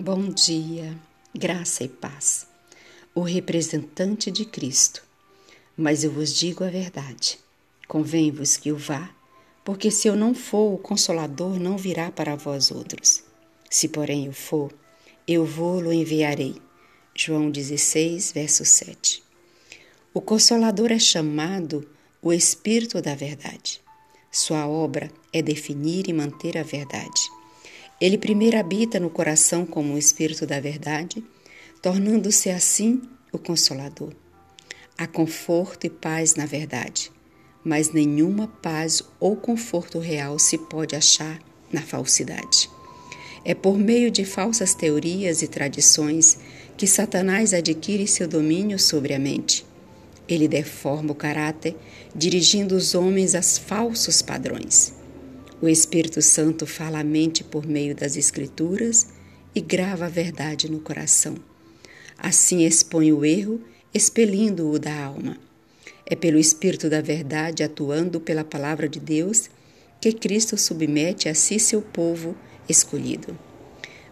Bom dia, graça e paz. O representante de Cristo. Mas eu vos digo a verdade. Convém-vos que o vá, porque se eu não for, o Consolador não virá para vós outros. Se, porém, eu for, eu vou-lo enviarei. João 16, verso 7. O Consolador é chamado o Espírito da Verdade. Sua obra é definir e manter a verdade. Ele primeiro habita no coração como o Espírito da Verdade, tornando-se assim o Consolador. Há conforto e paz na verdade, mas nenhuma paz ou conforto real se pode achar na falsidade. É por meio de falsas teorias e tradições que Satanás adquire seu domínio sobre a mente. Ele deforma o caráter, dirigindo os homens a falsos padrões. O Espírito Santo fala a mente por meio das Escrituras e grava a verdade no coração. Assim expõe o erro, expelindo-o da alma. É pelo Espírito da Verdade, atuando pela palavra de Deus, que Cristo submete a si seu povo escolhido.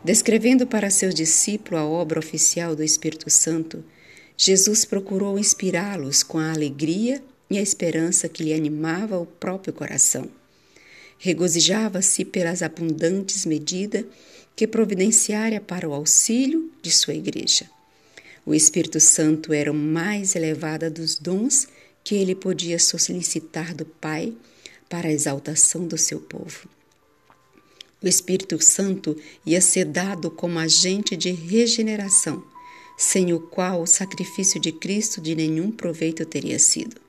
Descrevendo para seus discípulos a obra oficial do Espírito Santo, Jesus procurou inspirá-los com a alegria e a esperança que lhe animava o próprio coração regozijava-se pelas abundantes medidas que providenciara para o auxílio de sua igreja. O Espírito Santo era o mais elevado dos dons que ele podia solicitar do Pai para a exaltação do seu povo. O Espírito Santo ia ser dado como agente de regeneração, sem o qual o sacrifício de Cristo de nenhum proveito teria sido.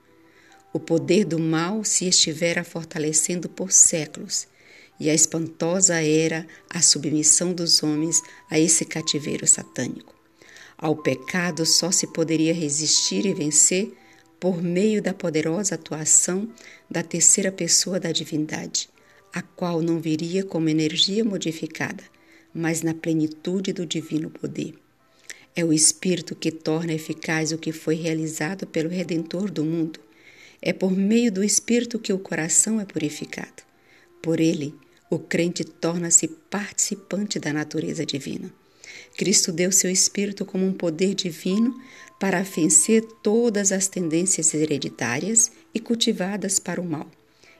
O poder do mal se estivera fortalecendo por séculos, e a espantosa era a submissão dos homens a esse cativeiro satânico. Ao pecado só se poderia resistir e vencer por meio da poderosa atuação da terceira pessoa da divindade, a qual não viria como energia modificada, mas na plenitude do divino poder. É o Espírito que torna eficaz o que foi realizado pelo Redentor do mundo é por meio do Espírito que o coração é purificado. Por ele, o crente torna-se participante da natureza divina. Cristo deu seu Espírito como um poder divino para vencer todas as tendências hereditárias e cultivadas para o mal,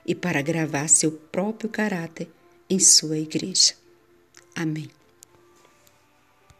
e para gravar seu próprio caráter em sua igreja. Amém.